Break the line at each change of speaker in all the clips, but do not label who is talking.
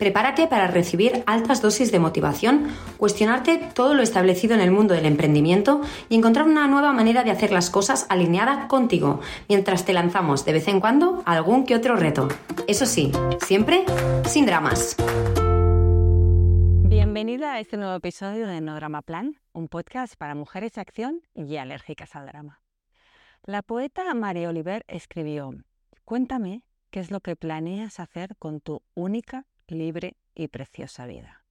Prepárate para recibir altas dosis de motivación, cuestionarte todo lo establecido en el mundo del emprendimiento y encontrar una nueva manera de hacer las cosas alineada contigo, mientras te lanzamos de vez en cuando algún que otro reto. Eso sí, siempre sin dramas.
Bienvenida a este nuevo episodio de No Drama Plan, un podcast para mujeres de acción y alérgicas al drama. La poeta María Oliver escribió, Cuéntame qué es lo que planeas hacer con tu única libre y preciosa vida?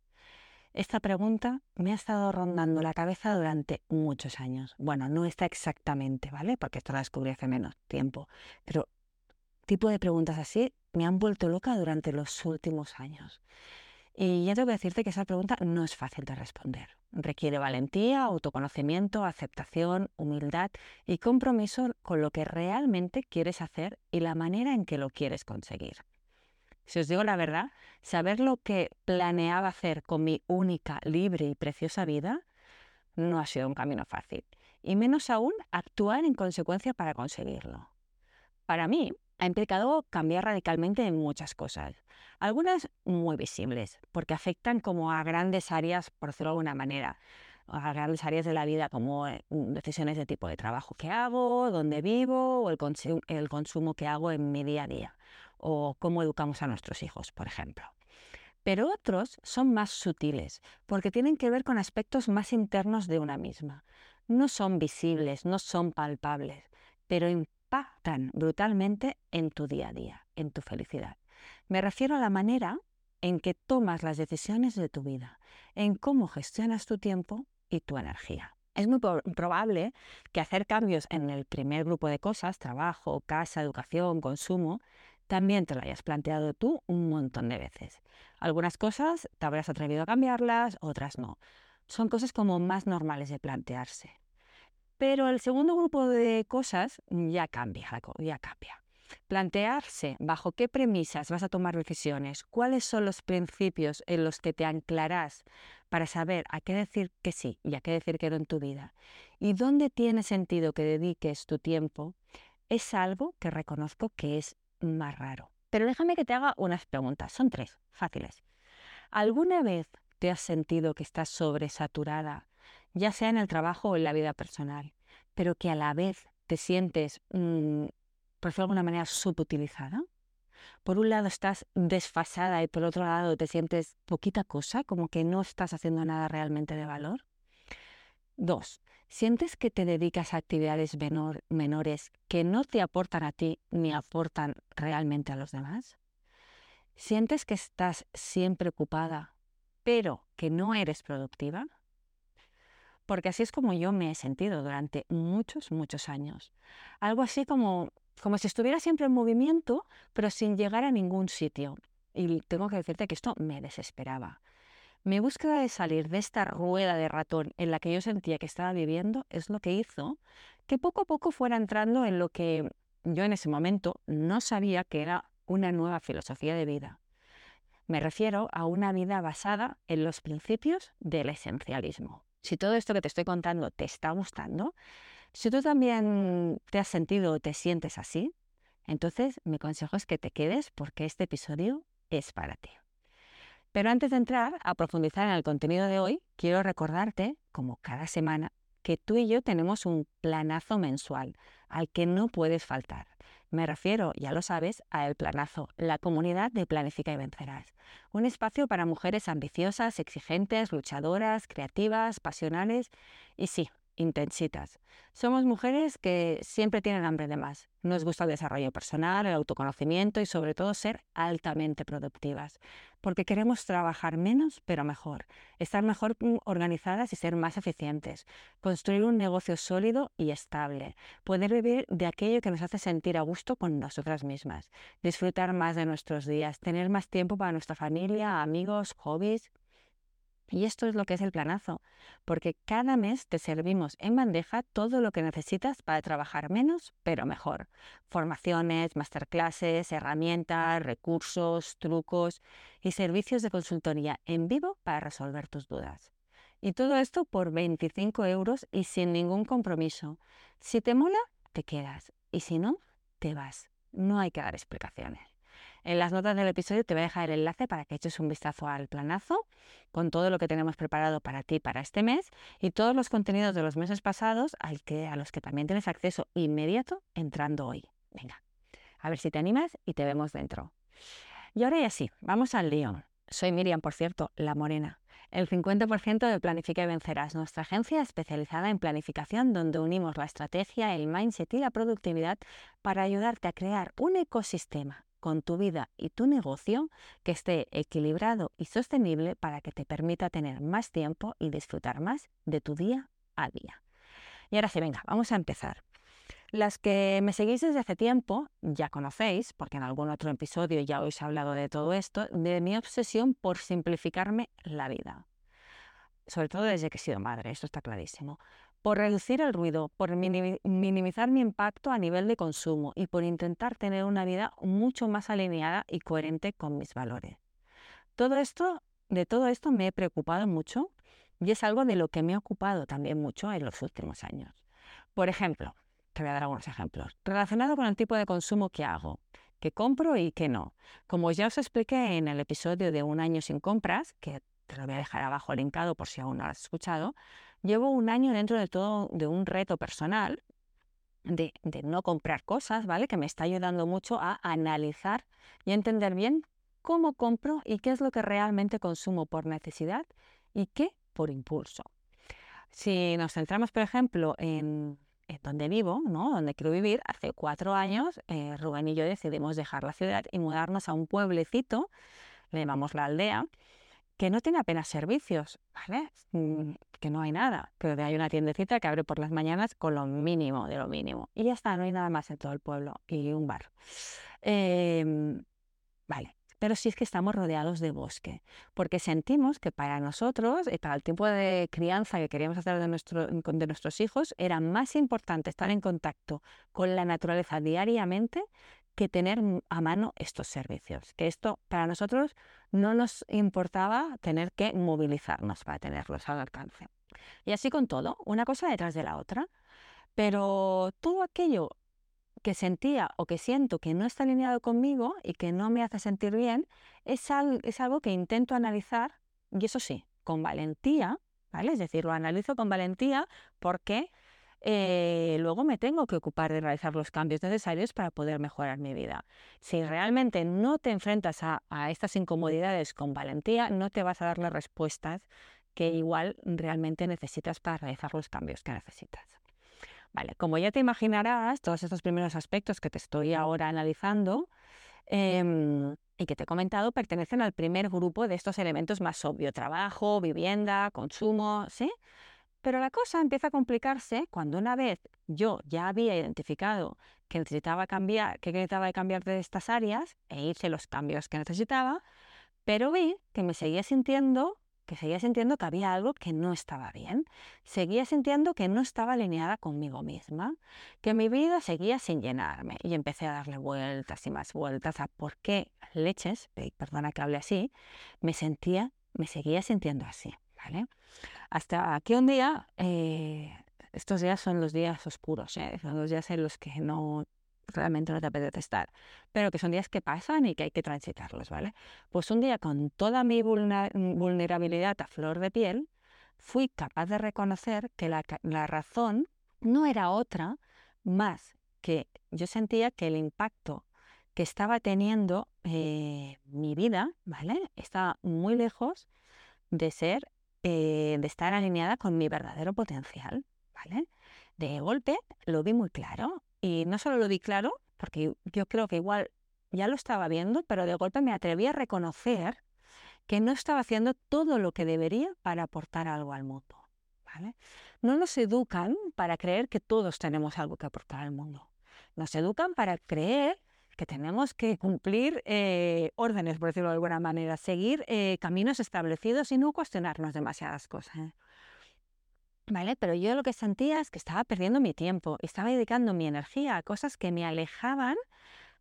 Esta pregunta me ha estado rondando la cabeza durante muchos años. Bueno, no está exactamente, ¿vale? Porque esto la descubrí hace menos tiempo. Pero tipo de preguntas así me han vuelto loca durante los últimos años. Y ya tengo que decirte que esa pregunta no es fácil de responder. Requiere valentía, autoconocimiento, aceptación, humildad y compromiso con lo que realmente quieres hacer y la manera en que lo quieres conseguir. Si os digo la verdad, saber lo que planeaba hacer con mi única, libre y preciosa vida no ha sido un camino fácil. Y menos aún actuar en consecuencia para conseguirlo. Para mí, ha implicado cambiar radicalmente en muchas cosas. Algunas muy visibles, porque afectan como a grandes áreas, por decirlo de alguna manera, a grandes áreas de la vida como eh, decisiones de tipo de trabajo que hago, dónde vivo o el consumo que hago en mi día a día o cómo educamos a nuestros hijos, por ejemplo. Pero otros son más sutiles, porque tienen que ver con aspectos más internos de una misma. No son visibles, no son palpables, pero impactan brutalmente en tu día a día, en tu felicidad. Me refiero a la manera en que tomas las decisiones de tu vida, en cómo gestionas tu tiempo y tu energía. Es muy probable que hacer cambios en el primer grupo de cosas, trabajo, casa, educación, consumo, también te lo hayas planteado tú un montón de veces. Algunas cosas te habrás atrevido a cambiarlas, otras no. Son cosas como más normales de plantearse. Pero el segundo grupo de cosas ya cambia, ya cambia. Plantearse bajo qué premisas vas a tomar decisiones, cuáles son los principios en los que te anclarás para saber a qué decir que sí y a qué decir que no en tu vida, y dónde tiene sentido que dediques tu tiempo, es algo que reconozco que es más raro. Pero déjame que te haga unas preguntas, son tres, fáciles. ¿Alguna vez te has sentido que estás sobresaturada, ya sea en el trabajo o en la vida personal, pero que a la vez te sientes, mm, por decirlo de alguna manera, subutilizada? Por un lado estás desfasada y por otro lado te sientes poquita cosa, como que no estás haciendo nada realmente de valor. Dos, ¿Sientes que te dedicas a actividades menores que no te aportan a ti ni aportan realmente a los demás? ¿Sientes que estás siempre ocupada, pero que no eres productiva? Porque así es como yo me he sentido durante muchos, muchos años. Algo así como, como si estuviera siempre en movimiento, pero sin llegar a ningún sitio. Y tengo que decirte que esto me desesperaba. Mi búsqueda de salir de esta rueda de ratón en la que yo sentía que estaba viviendo es lo que hizo que poco a poco fuera entrando en lo que yo en ese momento no sabía que era una nueva filosofía de vida. Me refiero a una vida basada en los principios del esencialismo. Si todo esto que te estoy contando te está gustando, si tú también te has sentido o te sientes así, entonces mi consejo es que te quedes porque este episodio es para ti. Pero antes de entrar a profundizar en el contenido de hoy, quiero recordarte, como cada semana, que tú y yo tenemos un planazo mensual al que no puedes faltar. Me refiero, ya lo sabes, a El Planazo, la comunidad de Planifica y Vencerás. Un espacio para mujeres ambiciosas, exigentes, luchadoras, creativas, pasionales y sí, intensitas. Somos mujeres que siempre tienen hambre de más. Nos gusta el desarrollo personal, el autoconocimiento y sobre todo ser altamente productivas, porque queremos trabajar menos pero mejor, estar mejor mm, organizadas y ser más eficientes, construir un negocio sólido y estable, poder vivir de aquello que nos hace sentir a gusto con nosotras mismas, disfrutar más de nuestros días, tener más tiempo para nuestra familia, amigos, hobbies y esto es lo que es el planazo, porque cada mes te servimos en bandeja todo lo que necesitas para trabajar menos, pero mejor. Formaciones, masterclasses, herramientas, recursos, trucos y servicios de consultoría en vivo para resolver tus dudas. Y todo esto por 25 euros y sin ningún compromiso. Si te mola, te quedas. Y si no, te vas. No hay que dar explicaciones. En las notas del episodio te voy a dejar el enlace para que eches un vistazo al planazo con todo lo que tenemos preparado para ti para este mes y todos los contenidos de los meses pasados al que, a los que también tienes acceso inmediato entrando hoy. Venga, a ver si te animas y te vemos dentro. Y ahora ya sí, vamos al lío. Soy Miriam, por cierto, la morena. El 50% de Planifica y Vencerás, nuestra agencia especializada en planificación donde unimos la estrategia, el mindset y la productividad para ayudarte a crear un ecosistema con tu vida y tu negocio que esté equilibrado y sostenible para que te permita tener más tiempo y disfrutar más de tu día a día. Y ahora sí, venga, vamos a empezar. Las que me seguís desde hace tiempo ya conocéis, porque en algún otro episodio ya os hablado de todo esto, de mi obsesión por simplificarme la vida. Sobre todo desde que he sido madre, esto está clarísimo por reducir el ruido, por minimizar mi impacto a nivel de consumo y por intentar tener una vida mucho más alineada y coherente con mis valores. Todo esto, de todo esto me he preocupado mucho y es algo de lo que me he ocupado también mucho en los últimos años. Por ejemplo, te voy a dar algunos ejemplos, relacionado con el tipo de consumo que hago, que compro y que no. Como ya os expliqué en el episodio de Un año sin compras, que te lo voy a dejar abajo linkado por si aún no lo has escuchado, Llevo un año dentro de todo de un reto personal de, no comprar cosas, ¿vale? Que me está ayudando mucho a analizar y entender bien cómo compro y qué es lo que realmente consumo por necesidad y qué por impulso. Si nos centramos, por ejemplo, en, donde vivo, ¿no? donde quiero vivir, hace cuatro años eh, Rubén y yo decidimos dejar la ciudad y mudarnos a un pueblecito, le llamamos la aldea, que no tiene apenas servicios, ¿vale? Que no hay nada, pero hay una tiendecita que abre por las mañanas con lo mínimo de lo mínimo. Y ya está, no hay nada más en todo el pueblo y un bar. Em, vale, pero sí es que estamos rodeados de bosque, porque sentimos que para nosotros, y para el tipo de crianza que queríamos hacer de, nuestro, de nuestros hijos, era más importante estar en contacto con la naturaleza diariamente que tener a mano estos servicios. Que esto para nosotros no nos importaba tener que movilizarnos para tenerlos al alcance. Y así con todo, una cosa detrás de la otra. Pero todo aquello que sentía o que siento que no está alineado conmigo y que no me hace sentir bien, es algo, es algo que intento analizar, y eso sí, con valentía, ¿vale? Es decir, lo analizo con valentía porque eh, luego me tengo que ocupar de realizar los cambios necesarios para poder mejorar mi vida. Si realmente no te enfrentas a, estas incomodidades con valentía, no te vas a dar las respuestas que igual realmente necesitas para realizar los cambios que necesitas. Vale, como ya te imaginarás, todos estos primeros aspectos que te estoy ahora analizando em, y que te he comentado pertenecen al primer grupo de estos elementos más obvio, trabajo, vivienda, consumo, ¿sí? Pero la cosa empieza a complicarse cuando una vez yo ya había identificado que necesitaba cambiar, que necesitaba cambiar de estas áreas e hice los cambios que necesitaba, pero vi que me seguía sintiendo que seguía sintiendo que había algo que no estaba bien, seguía sintiendo que no estaba alineada conmigo misma, que mi vida seguía sin llenarme y empecé a darle vueltas y más vueltas a por qué leches, perdona que hable así, me sentía, me seguía sintiendo así. Hasta que un día, eh, estos días son los días oscuros, ¿eh? son los días en los que no realmente no te apetece estar, pero que son días que pasan y que hay que transitarlos, ¿vale? Pues un día con toda mi vulnerabilidad a flor de piel, fui capaz de reconocer que la, razón no era otra más que yo sentía que el impacto que estaba teniendo eh, mi vida, ¿vale? Estaba muy lejos de ser eh, de estar alineada con mi verdadero potencial. ¿vale? De golpe lo vi muy claro y no solo lo vi claro, porque yo creo que igual ya lo estaba viendo, pero de golpe me atreví a reconocer que no estaba haciendo todo lo que debería para aportar algo al mundo. ¿vale? No nos educan para creer que todos tenemos algo que aportar al mundo. Nos educan para creer que tenemos que cumplir eh, órdenes, por decirlo de alguna manera, seguir eh, caminos establecidos y no cuestionarnos demasiadas cosas. ¿eh? ¿Vale? Pero yo lo que sentía es que estaba perdiendo mi tiempo, estaba dedicando mi energía a cosas que me alejaban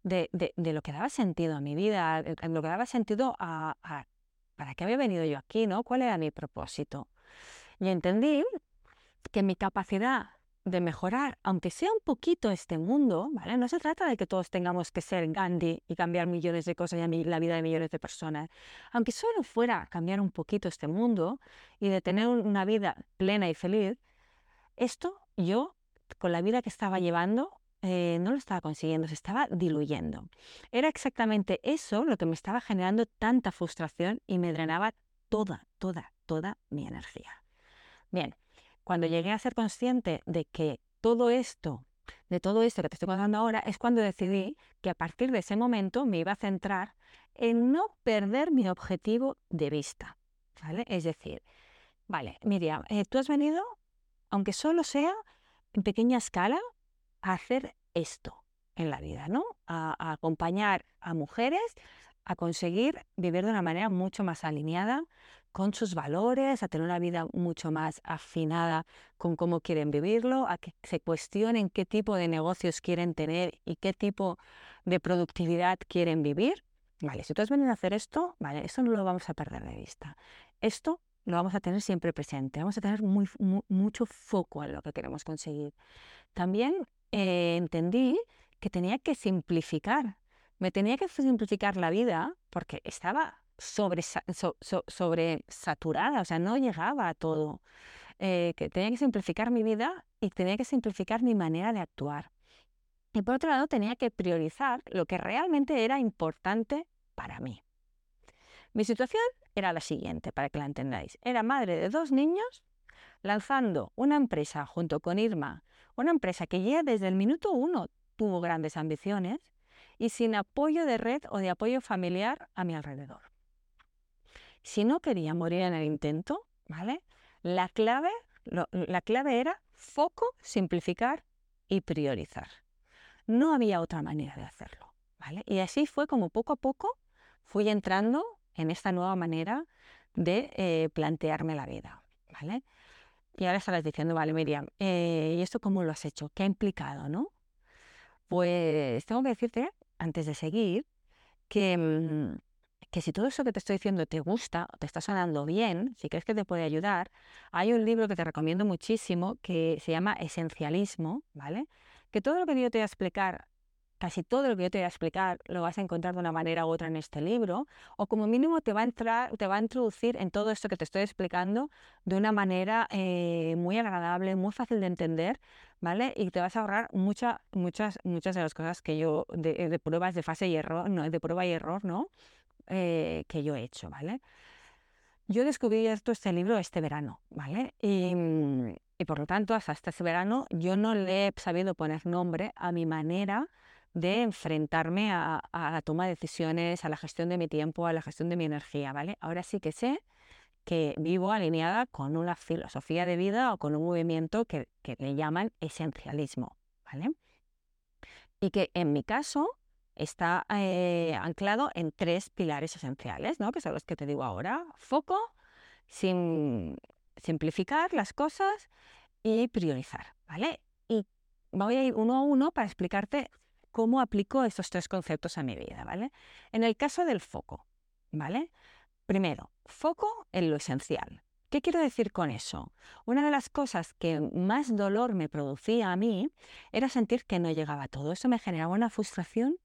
de, lo que daba sentido a mi vida, de lo que daba sentido a, a, para qué había venido yo aquí, ¿no? ¿Cuál era mi propósito? Y entendí que mi capacidad de mejorar, aunque sea un poquito este mundo, ¿vale? No se trata de que todos tengamos que ser Gandhi y cambiar millones de cosas y la vida de millones de personas. Aunque solo fuera cambiar un poquito este mundo y de tener una vida plena y feliz, esto yo, con la vida que estaba llevando, eh, no lo estaba consiguiendo, se estaba diluyendo. Era exactamente eso lo que me estaba generando tanta frustración y me drenaba toda, toda, toda mi energía. Bien, cuando llegué a ser consciente de que todo esto, de todo esto que te estoy contando ahora, es cuando decidí que a partir de ese momento me iba a centrar en no perder mi objetivo de vista. ¿vale? Es decir, vale, Miriam, eh, tú has venido, aunque solo sea en pequeña escala, a hacer esto en la vida, ¿no? a acompañar a mujeres a conseguir vivir de una manera mucho más alineada con sus valores, a tener una vida mucho más afinada con cómo quieren vivirlo, a que se cuestionen qué tipo de negocios quieren tener y qué tipo de productividad quieren vivir. Vale, si tú has a hacer esto, vale, eso no lo vamos a perder de vista. Esto lo vamos a tener siempre presente, vamos a tener muy, mucho foco en lo que queremos conseguir. También eh, entendí que tenía que simplificar, me tenía que simplificar la vida porque estaba sobre, saturada, o sea, no llegaba a todo. Eh, que tenía que simplificar mi vida y tenía que simplificar mi manera de actuar. Y por otro lado, tenía que priorizar lo que realmente era importante para mí. Mi situación era la siguiente, para que la entendáis. Era madre de dos niños, lanzando una empresa junto con Irma, una empresa que ya desde el minuto uno tuvo grandes ambiciones y sin apoyo de red o de apoyo familiar a mi alrededor. Si no quería morir en el intento, ¿vale? La clave, la clave era foco, simplificar y priorizar. No había otra manera de hacerlo, ¿vale? Y así fue como poco a poco fui entrando en esta nueva manera de eh, plantearme la vida, ¿vale? Y ahora estarás diciendo, vale, Miriam, eh, ¿y esto cómo lo has hecho? ¿Qué ha implicado, no? Pues tengo que decirte, antes de seguir, que, mm, que si todo eso que te estoy diciendo te gusta te está sonando bien, si crees que te puede ayudar, hay un libro que te recomiendo muchísimo que se llama Esencialismo, ¿vale? Que todo lo que yo te voy a explicar, casi todo lo que yo te voy a explicar, lo vas a encontrar de una manera u otra en este libro, o como mínimo te va a entrar, te va a introducir en todo esto que te estoy explicando de una manera eh, muy agradable, muy fácil de entender, ¿vale? Y te vas a ahorrar muchas, muchas, muchas de las cosas que yo, de, de pruebas de fase y error, no, de prueba y error, ¿no? Eh, que yo he hecho, ¿vale? Yo descubrí esto, este libro este verano, ¿vale? Mm, y, por lo tanto, hasta este verano yo no le he sabido poner nombre a mi manera de enfrentarme a, la toma de decisiones, a la gestión de mi tiempo, a la gestión de mi energía, ¿vale? Ahora sí que sé que vivo alineada con una filosofía de vida o con un movimiento que, que le llaman esencialismo, ¿vale? Y que en mi caso está eh, anclado en tres pilares esenciales, ¿no? que son los que te digo ahora. Foco, simplificar las cosas y priorizar. ¿vale? Y voy a ir uno a uno para explicarte cómo aplico estos tres conceptos a mi vida. ¿vale? En el caso del foco, ¿vale? primero, foco en lo esencial. ¿Qué quiero decir con eso? Una de las cosas que más dolor me producía a mí era sentir que no llegaba a todo. Eso me generaba una frustración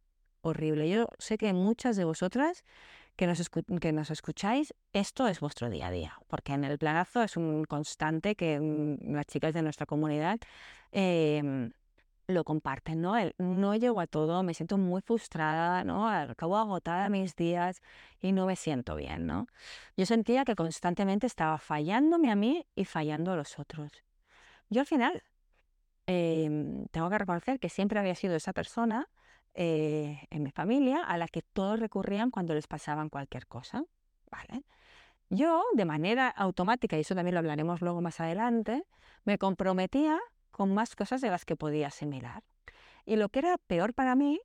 horrible. Yo sé que muchas de vosotras que nos, que nos escucháis, esto es vuestro día a día, porque en el planazo es un constante que mm, las chicas de nuestra comunidad em, lo comparten, ¿no? no llego a todo, me siento muy frustrada, ¿no? Acabo agotada mis días y no me siento bien, ¿no? Yo sentía que constantemente estaba fallándome a mí y fallando a los otros. yo al final em, tengo que reconocer que siempre había sido esa persona eh, en mi familia a la que todos recurrían cuando les pasaban cualquier cosa. Yo, de manera automática, y eso también lo hablaremos luego más adelante, me comprometía con más cosas de las que podía asimilar. Y lo que era peor para mí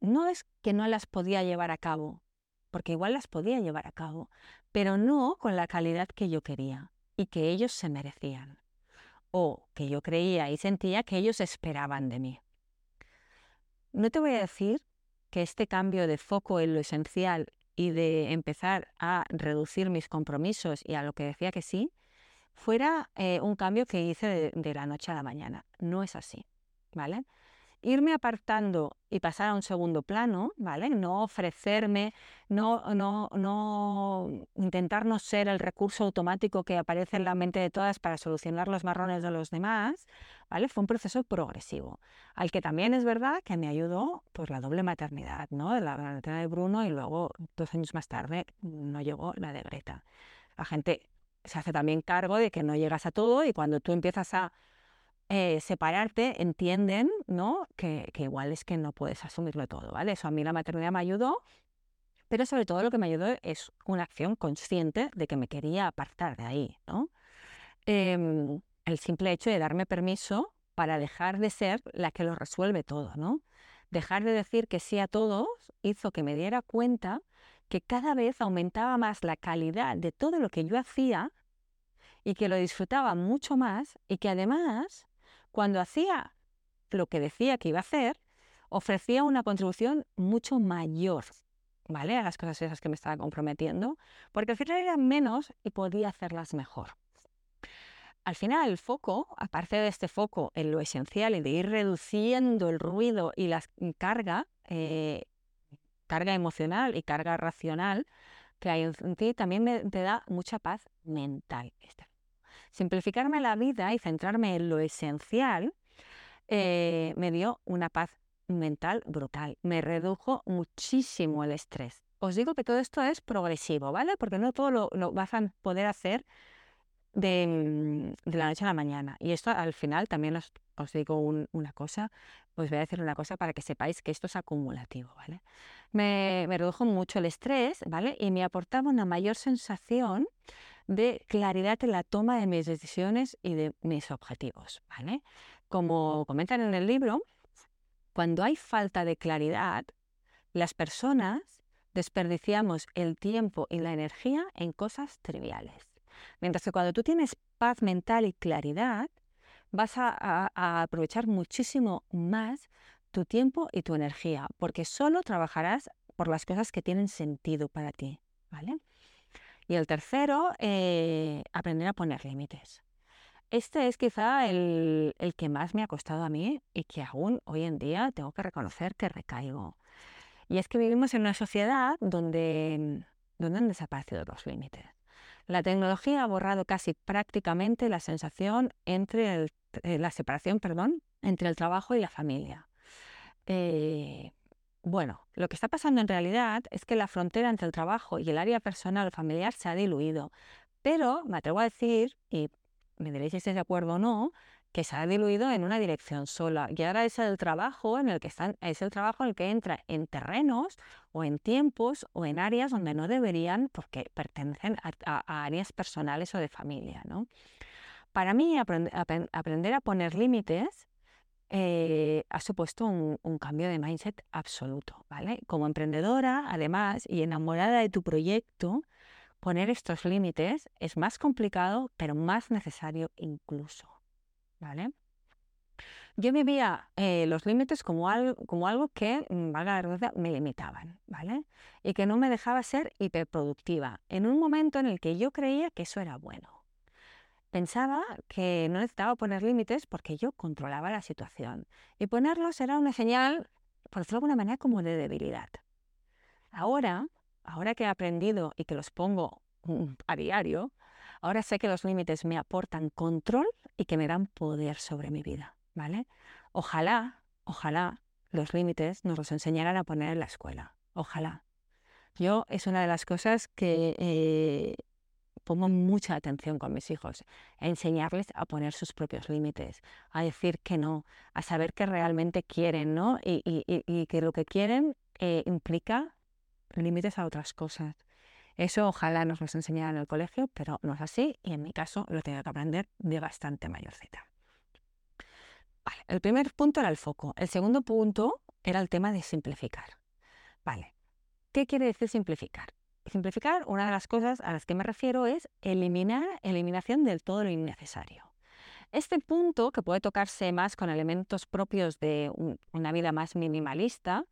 no es que no las podía llevar a cabo, porque igual las podía llevar a cabo, pero no con la calidad que yo quería y que ellos se merecían, o que yo creía y sentía que ellos esperaban de mí. No te voy a decir que este cambio de foco en lo esencial y de empezar a reducir mis compromisos y a lo que decía que sí, fuera eh, un cambio que hice de, de la noche a la mañana. No es así, ¿vale? irme apartando y pasar a un segundo plano, ¿vale? No ofrecerme, no, no, no intentar no ser el recurso automático que aparece en la mente de todas para solucionar los marrones de los demás, ¿vale? Fue un proceso progresivo, al que también es verdad que me ayudó pues la doble maternidad, ¿no? La maternidad de Bruno y luego dos años más tarde no llegó la de Greta. La gente se hace también cargo de que no llegas a todo y cuando tú empiezas a eh, separarte, entienden, ¿no? Que, igual es que no puedes asumirlo todo, ¿vale? Eso a mí la maternidad me ayudó, pero sobre todo lo que me ayudó es una acción consciente de que me quería apartar de ahí, ¿no? Em, el simple hecho de darme permiso para dejar de ser la que lo resuelve todo, ¿no? Dejar de decir que sí a todos hizo que me diera cuenta que cada vez aumentaba más la calidad de todo lo que yo hacía y que lo disfrutaba mucho más y que además cuando hacía lo que decía que iba a hacer, ofrecía una contribución mucho mayor, ¿vale? A las cosas esas que me estaba comprometiendo, porque al final eran menos y podía hacerlas mejor. Al final, el foco, aparte de este foco en lo esencial y de ir reduciendo el ruido y la carga, eh, carga emocional y carga racional que hay en ti, también me, te da mucha paz mental. Simplificarme la vida y centrarme en lo esencial eh, me dio una paz mental brutal. Me redujo muchísimo el estrés. Os digo que todo esto es progresivo, ¿vale? Porque no todo lo, vas a poder hacer de, mm, de, la noche a la mañana. Y esto al final también os, digo una cosa, os voy a decir una cosa para que sepáis que esto es acumulativo, ¿vale? Me, me redujo mucho el estrés, ¿vale? Y me aportaba una mayor sensación de claridad en la toma de mis decisiones y de mis objetivos. ¿vale? Como comentan en el libro, cuando hay falta de claridad, las personas desperdiciamos el tiempo y la energía en cosas triviales. Mientras que cuando tú tienes paz mental y claridad, vas a, aprovechar muchísimo más tu tiempo y tu energía, porque solo trabajarás por las cosas que tienen sentido para ti. ¿vale? Y el tercero, eh, aprender a poner límites. Este es quizá el, que más me ha costado a mí y que aún hoy en día tengo que reconocer que recaigo. Y es que vivimos en una sociedad donde, donde han desaparecido los límites. La tecnología ha borrado casi prácticamente la sensación entre eh, la separación, perdón, entre el trabajo y la familia. Eh, bueno, lo que está pasando en realidad es que la frontera entre el trabajo y el área personal o familiar se ha diluido. Pero me atrevo a decir, y me diréis si estáis de acuerdo o no, que se ha diluido en una dirección sola. Y ahora es el trabajo en el que están, es el trabajo en el que entra en terrenos o en tiempos o en áreas donde no deberían, porque pertenecen a, áreas personales o de familia. ¿no? Para mí, aprender a poner límites eh, ha supuesto un, cambio de mindset absoluto, ¿vale? Como emprendedora, además, y enamorada de tu proyecto, poner estos límites es más complicado, pero más necesario incluso, Yo vivía eh, los límites como algo, como algo que, mm, valga la redundancia, me limitaban, ¿vale? Y que no me dejaba ser hiperproductiva en un momento en el que yo creía que eso era bueno. Pensaba que no necesitaba poner límites porque yo controlaba la situación. Y ponerlos era una señal, por decirlo de alguna manera, como de debilidad. Ahora, ahora que he aprendido y que los pongo mm, a diario, ahora sé que los límites me aportan control y que me dan poder sobre mi vida. ¿Vale? Ojalá, ojalá los límites nos los enseñaran a poner en la escuela. Ojalá. Yo es una de las cosas que eh, pongo mucha atención con mis hijos, a enseñarles a poner sus propios límites, a decir que no, a saber que realmente quieren, ¿no? Y, que lo que quieren eh, implica límites a otras cosas. Eso ojalá nos lo enseñaran en el colegio, pero no es así y en mi caso lo tengo que aprender de bastante mayorcita. Vale, el primer punto era el foco. El segundo punto era el tema de simplificar. Vale, ¿qué quiere decir simplificar? Simplificar, una de las cosas a las que me refiero es eliminar, eliminación del todo lo innecesario. Este punto, que puede tocarse más con elementos propios de una vida más minimalista,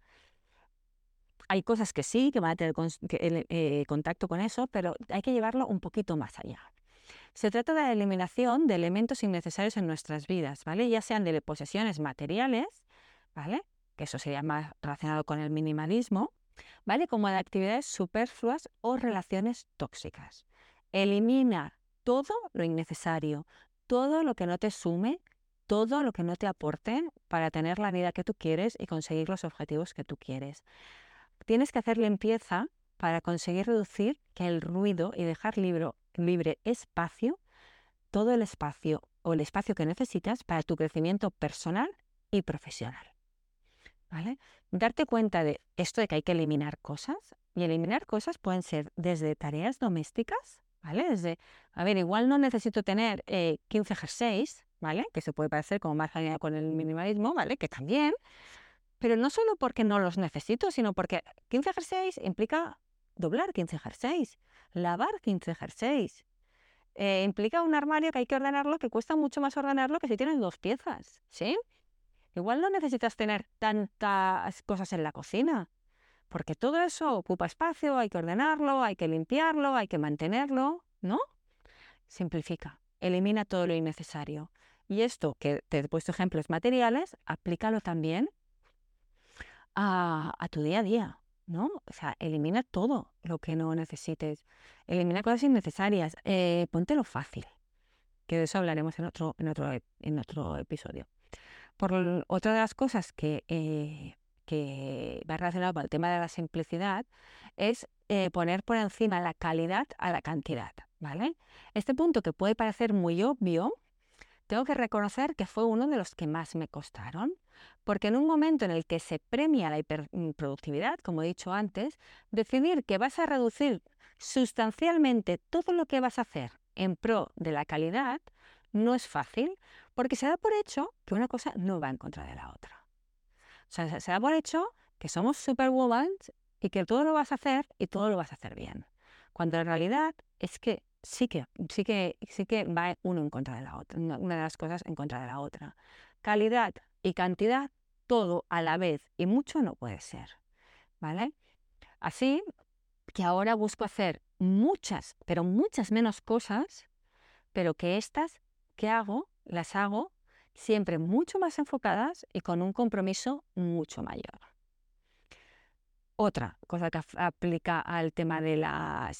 hay cosas que sí, que van a tener eh, contacto con eso, pero hay que llevarlo un poquito más allá. Se trata de la eliminación de elementos innecesarios en nuestras vidas, ¿vale? Ya sean de posesiones materiales, ¿vale? Que eso sería más relacionado con el minimalismo, ¿vale? Como de actividades superfluas o relaciones tóxicas. Elimina todo lo innecesario, todo lo que no te sume, todo lo que no te aporte para tener la vida que tú quieres y conseguir los objetivos que tú quieres. Tienes que hacer limpieza para conseguir reducir que el ruido y dejar libre espacio, todo el espacio o el espacio que necesitas para tu crecimiento personal y profesional. ¿Vale? Darte cuenta de esto de que hay que eliminar cosas y eliminar cosas pueden ser desde tareas domésticas, ¿vale? Desde, a ver, igual no necesito tener 15 eh, jerseys, ¿vale? Que se puede parecer como más con el minimalismo, ¿vale? Que también, pero no solo porque no los necesito, sino porque 15 jerseys implica doblar 15 jerseys, lavar 15 jerseys. Eh, implica un armario que hay que ordenarlo, que cuesta mucho más ordenarlo que si tienes dos piezas, ¿sí? Igual no necesitas tener tantas cosas en la cocina, porque todo eso ocupa espacio, hay que ordenarlo, hay que limpiarlo, hay que mantenerlo, ¿no? Simplifica, elimina todo lo innecesario. Y esto, que te he puesto ejemplos materiales, aplícalo también a, tu día a día, ¿no? O sea, elimina todo lo que no necesites, elimina cosas innecesarias, eh, póntelo fácil, que de eso hablaremos en otro, en otro, en otro episodio. Por otra de las cosas que, eh, que va relacionado con el tema de la simplicidad es eh, poner por encima la calidad a la cantidad, ¿vale? Este punto que puede parecer muy obvio, tengo que reconocer que fue uno de los que más me costaron, porque en un momento en el que se premia la hiperproductividad, como he dicho antes, decidir que vas a reducir sustancialmente todo lo que vas a hacer en pro de la calidad no es fácil, porque se da por hecho que una cosa no va en contra de la otra. O sea, se da por hecho que somos superwoman y que todo lo vas a hacer y todo lo vas a hacer bien. Cuando en realidad es que sí que, sí que, sí que va uno en contra de la otra, una de las cosas en contra de la otra. Calidad y cantidad, todo a la vez y mucho no puede ser. ¿Vale? Así que ahora busco hacer muchas, pero muchas menos cosas, pero que estas que hago, las hago siempre mucho más enfocadas y con un compromiso mucho mayor. Otra cosa que aplica al tema de, la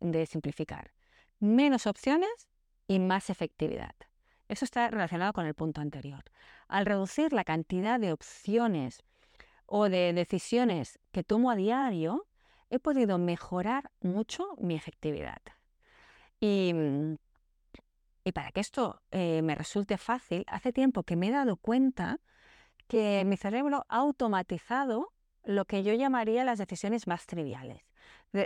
de simplificar. Menos opciones y más efectividad. Eso está relacionado con el punto anterior. Al reducir la cantidad de opciones o de decisiones que tomo a diario, he podido mejorar mucho mi efectividad. Y, para que esto eh, me resulte fácil, hace tiempo que me he dado cuenta que mi cerebro ha automatizado lo que yo llamaría las decisiones más triviales.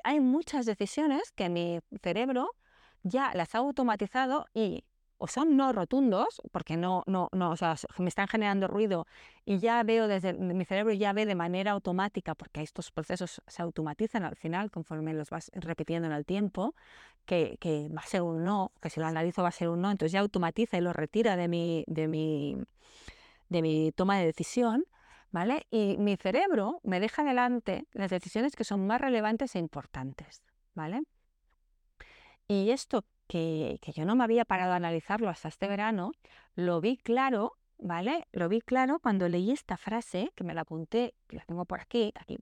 Hay muchas decisiones que mi cerebro ya las ha automatizado y o son no rotundos, porque no, no, no, o sea, me están generando ruido y ya veo desde mi cerebro ya ve de manera automática, porque estos procesos se automatizan al final conforme los vas repitiendo en el tiempo, que, que va a ser un no, que si lo analizo va a ser un no, entonces ya automatiza y lo retira de mi, de mi, de mi toma de decisión, ¿vale? Y mi cerebro me deja adelante las decisiones que son más relevantes e importantes, ¿vale? Y esto que, yo no me había parado a analizarlo hasta este verano, lo vi claro, ¿vale? Lo vi claro cuando leí esta frase, que me la apunté, la tengo por aquí, aquí,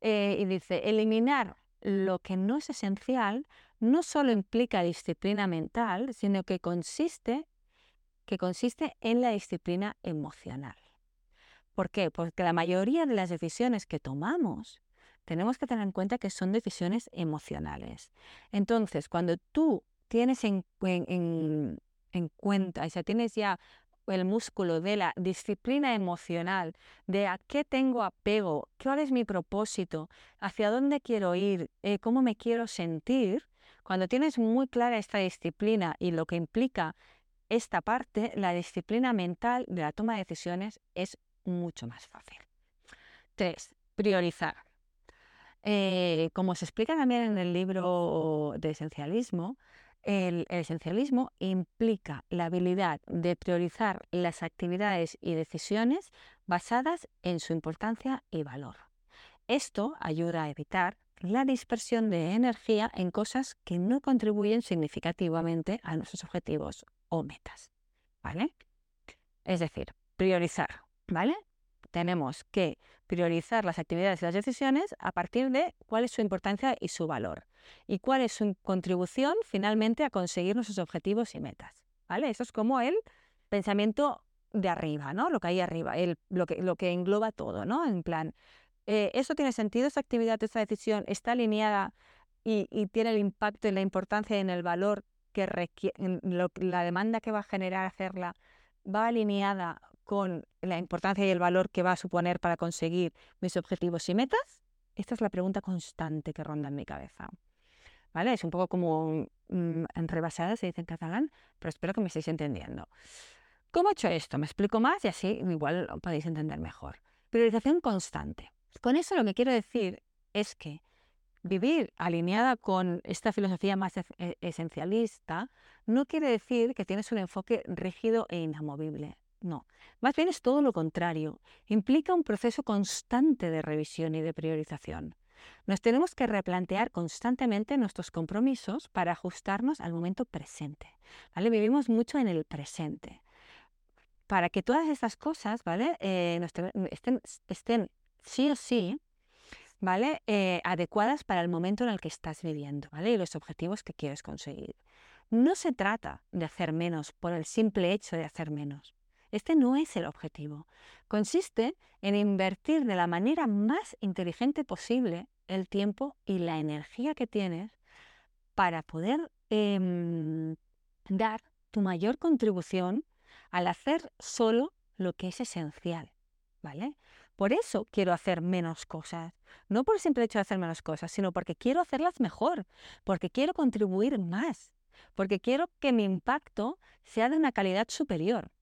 eh, y dice, eliminar lo que no es esencial no solo implica disciplina mental, sino que consiste, que consiste en la disciplina emocional. ¿Por qué? Porque la mayoría de las decisiones que tomamos tenemos que tener en cuenta que son decisiones emocionales. Entonces, cuando tú tienes en, en cuenta, o sea, tienes ya el músculo de la disciplina emocional, de a qué tengo apego, cuál es mi propósito, hacia dónde quiero ir, eh, cómo me quiero sentir, cuando tienes muy clara esta disciplina y lo que implica esta parte, la disciplina mental de la toma de decisiones es mucho más fácil. Tres, priorizar. Eh, como se explica también en el libro de esencialismo, el, esencialismo implica la habilidad de priorizar las actividades y decisiones basadas en su importancia y valor. Esto ayuda a evitar la dispersión de energía en cosas que no contribuyen significativamente a nuestros objetivos o metas. ¿Vale? Es decir, priorizar, ¿vale? Tenemos que priorizar las actividades y las decisiones a partir de cuál es su importancia y su valor y cuál es su contribución finalmente a conseguir nuestros objetivos y metas. ¿Vale? Eso es como el pensamiento de arriba, ¿no? Lo que hay arriba, el, lo, que, lo que engloba todo, ¿no? En plan, eh, ¿eso tiene sentido, esa actividad, esa decisión está alineada y, tiene el impacto y la importancia en el valor que requiere, la demanda que va a generar hacerla, va alineada con la importancia y el valor que va a suponer para conseguir mis objetivos y metas? Esta es la pregunta constante que ronda en mi cabeza. ¿vale? Es un poco como mm, enrebasada, se dice en catalán, pero espero que me estéis entendiendo. ¿Cómo he hecho esto? Me explico más y así igual podéis entender mejor. Priorización constante. Con eso lo que quiero decir es que vivir alineada con esta filosofía más e, esencialista no quiere decir que tienes un enfoque rígido e inamovible. No, más bien es todo lo contrario. Implica un proceso constante de revisión y de priorización. Nos tenemos que replantear constantemente nuestros compromisos para ajustarnos al momento presente. ¿vale? Vivimos mucho en el presente. Para que todas estas cosas ¿vale? Eh, estén, sí o sí ¿vale? Eh, adecuadas para el momento en el que estás viviendo ¿vale? y los objetivos que quieres conseguir. No se trata de hacer menos por el simple hecho de hacer menos. Este no es el objetivo. Consiste en invertir de la manera más inteligente posible el tiempo y la energía que tienes para poder em, dar tu mayor contribución al hacer solo lo que es esencial, ¿vale? Por eso quiero hacer menos cosas, no por el simple hecho de hacer menos cosas, sino porque quiero hacerlas mejor, porque quiero contribuir más, porque quiero que mi impacto sea de una calidad superior,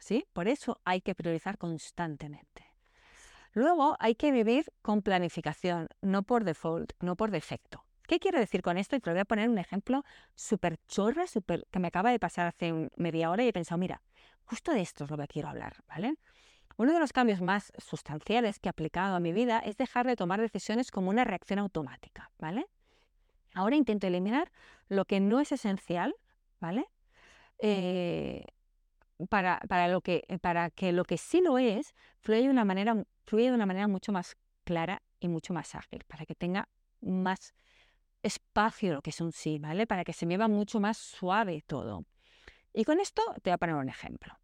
¿sí? Por eso hay que priorizar constantemente. Luego hay que vivir con planificación, no por default, no por defecto. ¿Qué quiero decir con esto? Y te voy a poner un ejemplo súper chorra, super, que me acaba de pasar hace media hora y he pensado, mira, justo de esto es lo que quiero hablar, ¿vale? Uno de los cambios más sustanciales que he aplicado a mi vida es dejar de tomar decisiones como una reacción automática, ¿vale? Ahora intento eliminar lo que no es esencial, ¿vale? Eh, para, para, lo que, para que lo que sí lo es fluya de una manera fluye de una manera mucho más clara y mucho más ágil, para que tenga más espacio lo que es un sí, ¿vale? Para que se me vea mucho más suave todo. Y con esto te voy a poner un ejemplo.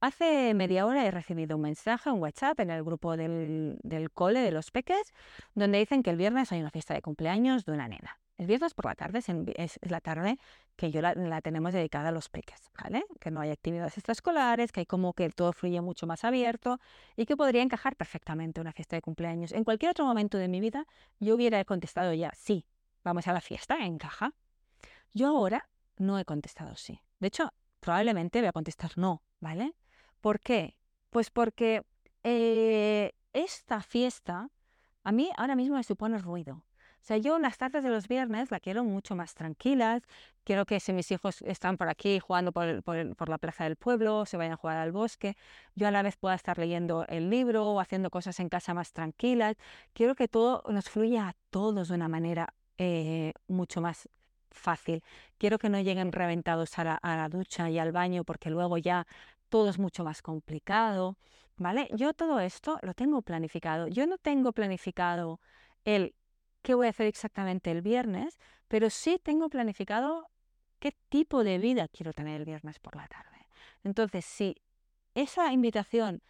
Hace media hora he recibido un mensaje, un WhatsApp en el grupo del, del cole de los peques, donde dicen que el viernes hay una fiesta de cumpleaños de una nena. El viernes por la tarde es, la tarde que yo la, tenemos dedicada a los peques, ¿vale? Que no hay actividades extraescolares, que hay como que todo fluye mucho más abierto y que podría encajar perfectamente una fiesta de cumpleaños. En cualquier otro momento de mi vida yo hubiera contestado ya, sí, vamos a la fiesta, encaja. Yo ahora no he contestado sí. De hecho, probablemente voy a contestar no, ¿vale? ¿Por qué? Pues porque eh, esta fiesta a mí ahora mismo me supone ruido. O sea, yo las tardes de los viernes la quiero mucho más tranquilas. Quiero que si mis hijos están por aquí jugando por, la plaza del pueblo, se vayan a jugar al bosque, yo a la vez pueda estar leyendo el libro o haciendo cosas en casa más tranquilas. Quiero que todo nos fluya a todos de una manera eh, mucho más fácil. Quiero que no lleguen reventados a la, a la ducha y al baño porque luego ya todo es mucho más complicado. ¿Vale? Yo todo esto lo tengo planificado. Yo no tengo planificado el qué voy a hacer exactamente el viernes, pero sí tengo planificado qué tipo de vida quiero tener el viernes por la tarde. Entonces, si esa invitación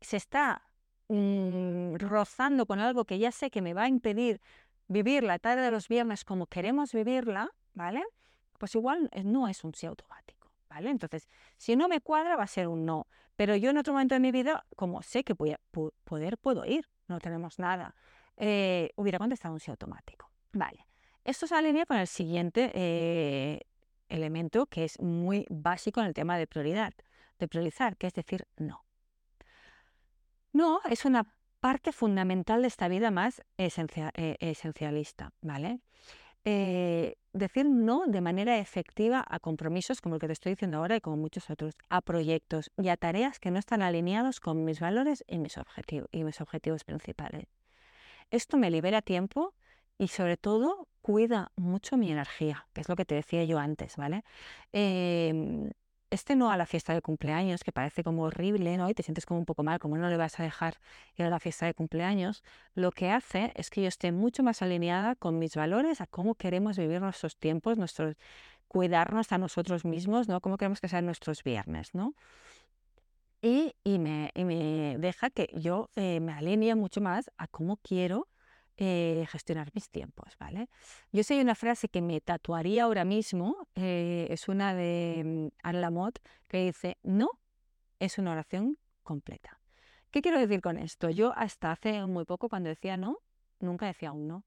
se está mm, rozando con algo que ya sé que me va a impedir vivir la tarde de los viernes como queremos vivirla, ¿vale? Pues igual no es un sí automático, ¿vale? Entonces, si no me cuadra va a ser un no, pero yo en otro momento de mi vida, como sé que voy a poder, puedo ir, no tenemos nada, eh, hubiera contestado un sí automático, ¿vale? Esto se alinea con el siguiente eh, elemento que es muy básico en el tema de prioridad, de priorizar, que es decir no. No es una parte fundamental de esta vida más eh, esencialista, ¿vale? Eh, decir no de manera efectiva a compromisos como el que te estoy diciendo ahora y como muchos otros, a proyectos y a tareas que no están alineados con mis valores y mis objetivos, y mis objetivos principales. Esto me libera tiempo y sobre todo cuida mucho mi energía, que es lo que te decía yo antes, ¿vale? Em, este no a la fiesta de cumpleaños, que parece como horrible, ¿no? Y te sientes como un poco mal, como no le vas a dejar ir a la fiesta de cumpleaños, lo que hace es que yo esté mucho más alineada con mis valores, a cómo queremos vivir nuestros tiempos, nuestros cuidarnos a nosotros mismos, ¿no? Cómo queremos que sean nuestros viernes, ¿no? Y, me, deja que yo eh, me alinee mucho más a cómo quiero eh, gestionar mis tiempos, ¿vale? Yo sé una frase que me tatuaría ahora mismo, eh, es una de mm, Anne Lamott, que dice, no es una oración completa. ¿Qué quiero decir con esto? Yo hasta hace muy poco cuando decía no, nunca decía un no.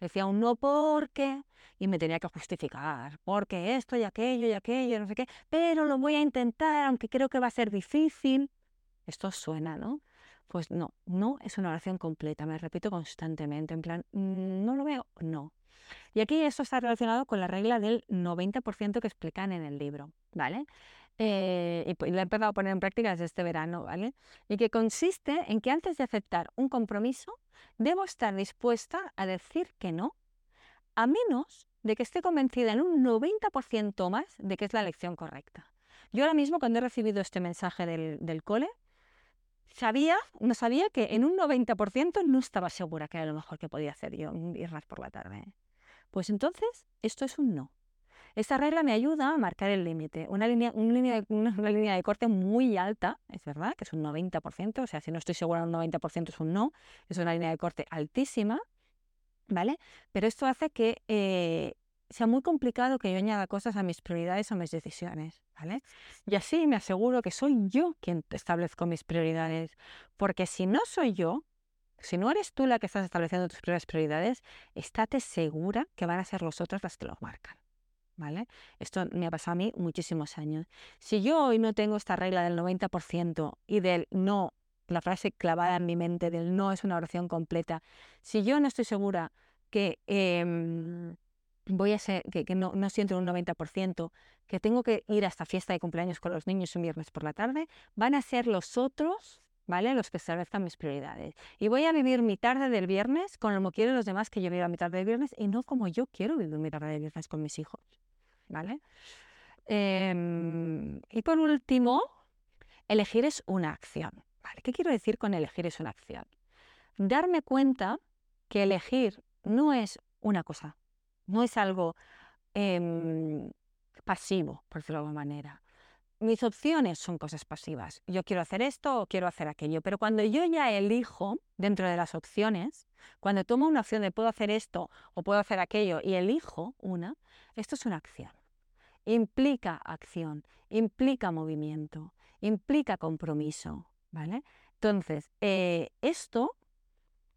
Decía un no porque y me tenía que justificar, porque esto y aquello y aquello, no sé qué, pero lo voy a intentar, aunque creo que va a ser difícil. Esto suena, ¿no? Pues no, no es una oración completa, me repito constantemente, en plan, mm, no lo veo, no. Y aquí esto está relacionado con la regla del 90% que explican en el libro, ¿vale? Eh, y, y lo he empezado a poner en práctica desde este verano, ¿vale? Y que consiste en que antes de aceptar un compromiso, debo estar dispuesta a decir que no, a menos de que esté convencida en un 90% más de que es la elección correcta. Yo ahora mismo, cuando he recibido este mensaje del, del cole, sabía, no sabía que en un 90% no estaba segura que era lo mejor que podía hacer yo viernes por la tarde. Pues entonces, esto es un no. Esta regla me ayuda a marcar el límite. Una línea, línea de, línea de corte muy alta, es verdad, que es un 90%, o sea, si no estoy segura un 90% es un no, es una línea de corte altísima, ¿vale? Pero esto hace que eh, sea muy complicado que yo añada cosas a mis prioridades o mis decisiones, ¿vale? Y así me aseguro que soy yo quien establezco mis prioridades, porque si no soy yo, si no eres tú la que estás estableciendo tus propias prioridades, estate segura que van a ser los otros las que los marcan. Esto me ha pasado a mí muchísimos años. Si yo hoy no tengo esta regla del 90% y del no, la frase clavada en mi mente del no es una oración completa, si yo no estoy segura que em, voy a ser, que, no, no, siento un 90%, que tengo que ir a esta fiesta de cumpleaños con los niños un viernes por la tarde, van a ser los otros, ¿vale? Los que establezcan mis prioridades. Y voy a vivir mi tarde del viernes con como quieren los demás que yo viva mi tarde del viernes y no como yo quiero vivir mi tarde del viernes con mis hijos, Em, y por último, elegir es una acción. ¿Qué quiero decir con elegir es una acción? Darme cuenta que elegir no es una cosa, no es algo em, pasivo, por decirlo de alguna manera. Mis opciones son cosas pasivas. Yo quiero hacer esto o quiero hacer aquello, pero cuando yo ya elijo dentro de las opciones, cuando tomo una opción de puedo hacer esto o puedo hacer aquello y elijo una, esto es una acción. Implica acción, implica movimiento, implica compromiso, ¿vale? Entonces, eh, esto,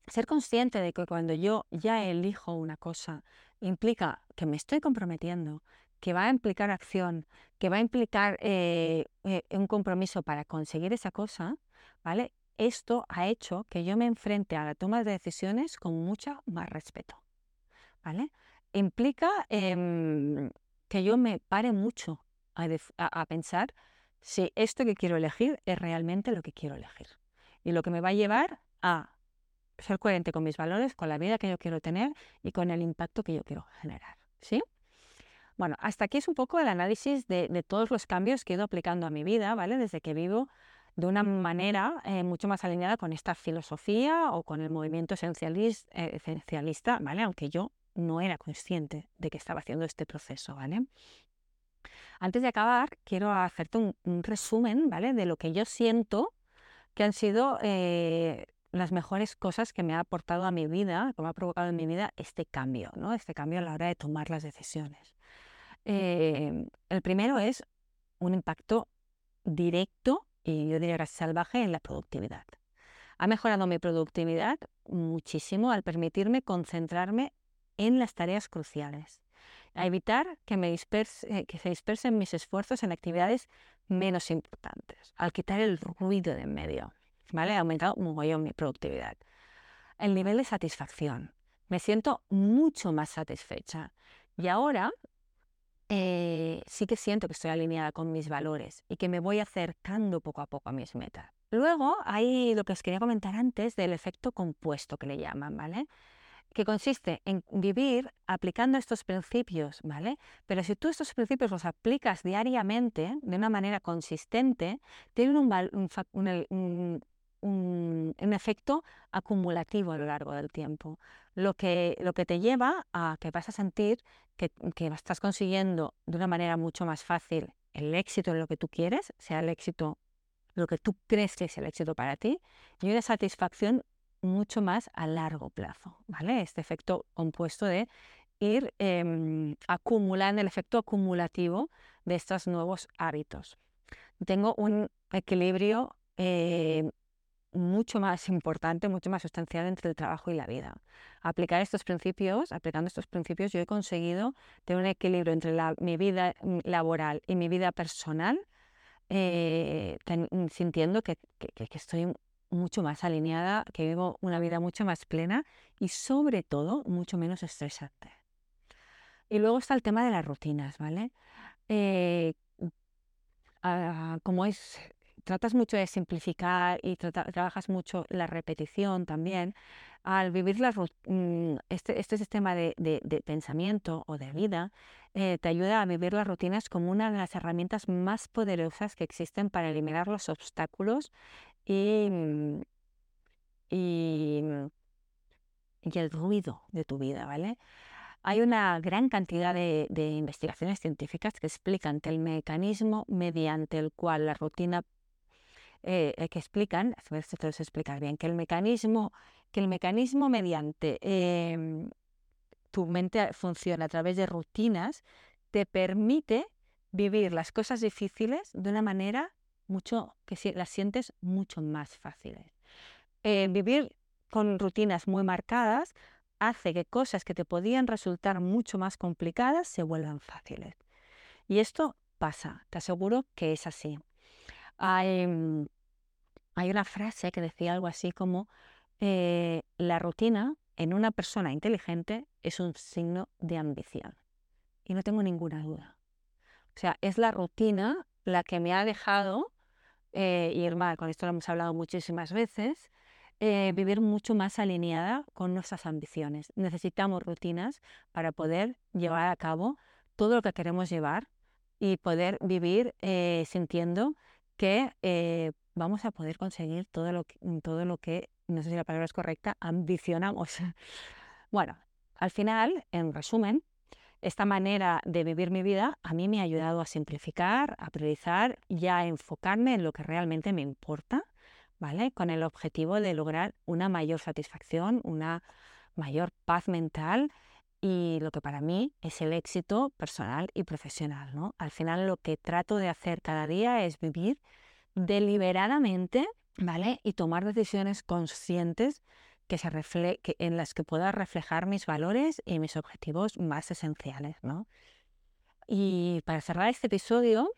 ser consciente de que cuando yo ya elijo una cosa, implica que me estoy comprometiendo, que va a implicar acción, que va a implicar eh, eh, un compromiso para conseguir esa cosa, ¿vale? Esto ha hecho que yo me enfrente a la toma de decisiones con mucho más respeto, ¿vale? Implica em, que yo me pare mucho a pensar si esto que quiero elegir es realmente lo que quiero elegir y lo que me va a llevar a ser coherente con mis valores, con la vida que yo quiero tener y con el impacto que yo quiero generar. ¿Sí? Bueno, hasta aquí es un poco el análisis de, todos los cambios que he ido aplicando a mi vida, ¿vale? Desde que vivo de una manera eh, mucho más alineada con esta filosofía o con el movimiento esencialista, eh, esencialista, ¿vale? Aunque yo no era consciente de que estaba haciendo este proceso, ¿vale? Antes de acabar, quiero hacerte un, resumen, ¿vale? De lo que yo siento que han sido eh, las mejores cosas que me ha aportado a mi vida, que me ha provocado en mi vida este cambio, ¿no? Este cambio a la hora de tomar las decisiones. Eh, el primero es un impacto directo y yo diría salvaje en la productividad. Ha mejorado mi productividad muchísimo al permitirme concentrarme en las tareas cruciales, a evitar que, me disperse, que se dispersen mis esfuerzos en actividades menos importantes, al quitar el ruido de en medio. ¿vale? Ha aumentado un mogollón mi productividad. El nivel de satisfacción. Me siento mucho más satisfecha. Y ahora eh, sí que siento que estoy alineada con mis valores y que me voy acercando poco a poco a mis metas. Luego hay lo que os quería comentar antes del efecto compuesto que le llaman, ¿vale? Que consiste en vivir aplicando estos principios, ¿vale? Pero si tú estos principios los aplicas diariamente de una manera consistente, tienen un, un, un, efecto acumulativo a lo largo del tiempo, lo que, lo que te lleva a que vas a sentir que, que estás consiguiendo de una manera mucho más fácil el éxito en lo que tú quieres, sea el éxito, lo que tú crees que es el éxito para ti, y una satisfacción mucho más a largo plazo, ¿vale? Este efecto compuesto de ir eh, acumulando el efecto acumulativo de estos nuevos hábitos. Tengo un equilibrio eh, mucho más importante, mucho más sustancial entre el trabajo y la vida. Aplicar estos principios, aplicando estos principios, yo he conseguido tener un equilibrio entre mi vida mm, laboral y mi vida personal, eh, sintiendo que, estoy mucho más alineada, que vivo una vida mucho más plena y sobre todo mucho menos estresante. Y luego está el tema de las rutinas, ¿vale? Eh, ah, como es tratas mucho de simplificar y trabajas mucho la repetición también, al vivir mm, este, este, sistema de, pensamiento o de vida, eh, te ayuda a vivir las rutinas como una de las herramientas más poderosas que existen para eliminar los obstáculos y, mm, mm, y el ruido de tu vida, ¿vale? Hay una gran cantidad de, de, investigaciones científicas que explican que el mecanismo mediante el cual la rutina eh, eh, que explican, a ver si te los explicar bien, que el mecanismo, que el mecanismo mediante em, tu mente funciona a través de rutinas, te permite vivir las cosas difíciles de una manera mucho que las sientes mucho más fáciles. Eh, vivir con rutinas muy marcadas hace que cosas que te podían resultar mucho más complicadas se vuelvan fáciles. Y esto pasa, te aseguro que es así. Hay, mm, hay una frase que decía algo así como, eh, la rutina en una persona inteligente es un signo de ambición. Y no tengo ninguna duda. O sea, es la rutina la que me ha dejado, eh, y hermano, con esto lo hemos hablado muchísimas veces, eh, vivir mucho más alineada con nuestras ambiciones. Necesitamos rutinas para poder llevar a cabo todo lo que queremos llevar y poder vivir sintiendo que vamos a poder conseguir todo lo que, mm, todo lo que no sé si la palabra es correcta, ambicionamos. Bueno, al final, en resumen, esta manera de vivir mi vida a mí me ha ayudado a simplificar, a priorizar y a enfocarme en lo que realmente me importa, ¿vale? Con el objetivo de lograr una mayor satisfacción, una mayor paz mental y lo que para mí es el éxito personal y profesional, ¿no? Al final lo que trato de hacer cada día es vivir deliberadamente, ¿vale? Y tomar decisiones conscientes que se que, en las que pueda reflejar mis valores y mis objetivos más esenciales, ¿no? Y para cerrar este episodio,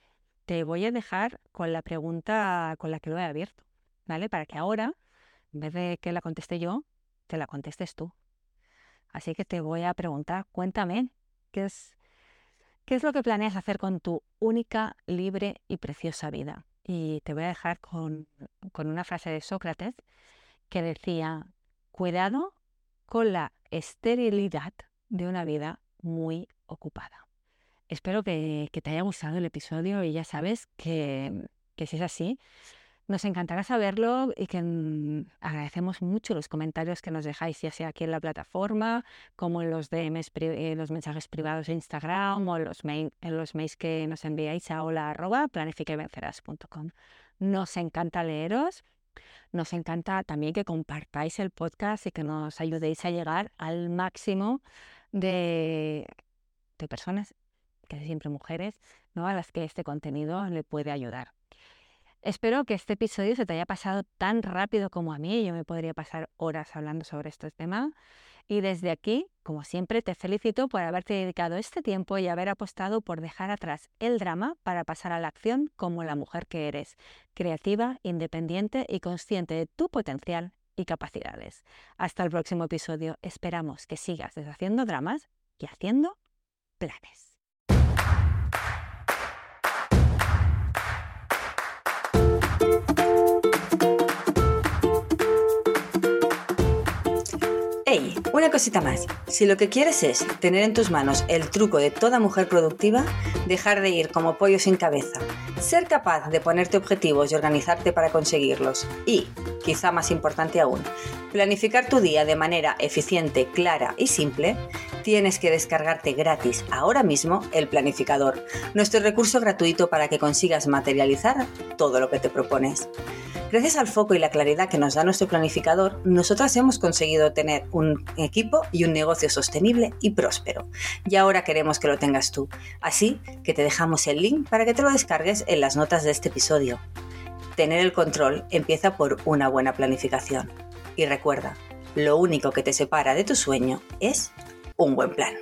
te voy a dejar con la pregunta con la que lo he abierto, ¿vale? Para que ahora, en vez de que la conteste yo, te la contestes tú. Así que te voy a preguntar, cuéntame, ¿qué es, qué es lo que planeas hacer con tu única, libre y preciosa vida? Y te voy a dejar con, una frase de Sócrates que decía, cuidado con la esterilidad de una vida muy ocupada. Espero que, te haya gustado el episodio y ya sabes que, que si es así, nos encantará saberlo y que mm, agradecemos mucho los comentarios que nos dejáis, ya sea aquí en la plataforma, como en los DMs, eh, los mensajes privados de Instagram o en los mails que nos enviáis a hola Nos encanta leeros
Nos encanta también que compartáis el podcast y que nos ayudéis a llegar al máximo de, de personas, casi siempre mujeres, ¿no? a las que este contenido le puede ayudar. Espero que este episodio se te haya pasado tan rápido como a mí. Yo me podría pasar horas hablando sobre este tema. Y desde aquí, como siempre, te felicito por haberte dedicado este tiempo y haber apostado por dejar atrás el drama para pasar a la acción como la mujer que eres, creativa, independiente y consciente de tu potencial y capacidades. Hasta el próximo episodio. Esperamos que sigas deshaciendo dramas y haciendo planes.
Una cosita más, si lo que quieres es tener en tus manos el truco de toda mujer productiva, dejar de ir como pollo sin cabeza, ser capaz de ponerte objetivos y organizarte para conseguirlos y, quizá más importante aún, planificar tu día de manera eficiente, clara y simple, tienes que descargarte gratis ahora mismo el planificador, nuestro recurso gratuito para que consigas materializar todo lo que te propones. Gracias al foco y la claridad que nos da nuestro planificador, nosotras hemos conseguido tener un equipo y un negocio sostenible y próspero. Y ahora queremos que lo tengas tú. Así que te dejamos el link para que te lo descargues en las notas de este episodio. Tener el control empieza por una buena planificación. Y recuerda, lo único que te separa de tu sueño es un buen plan.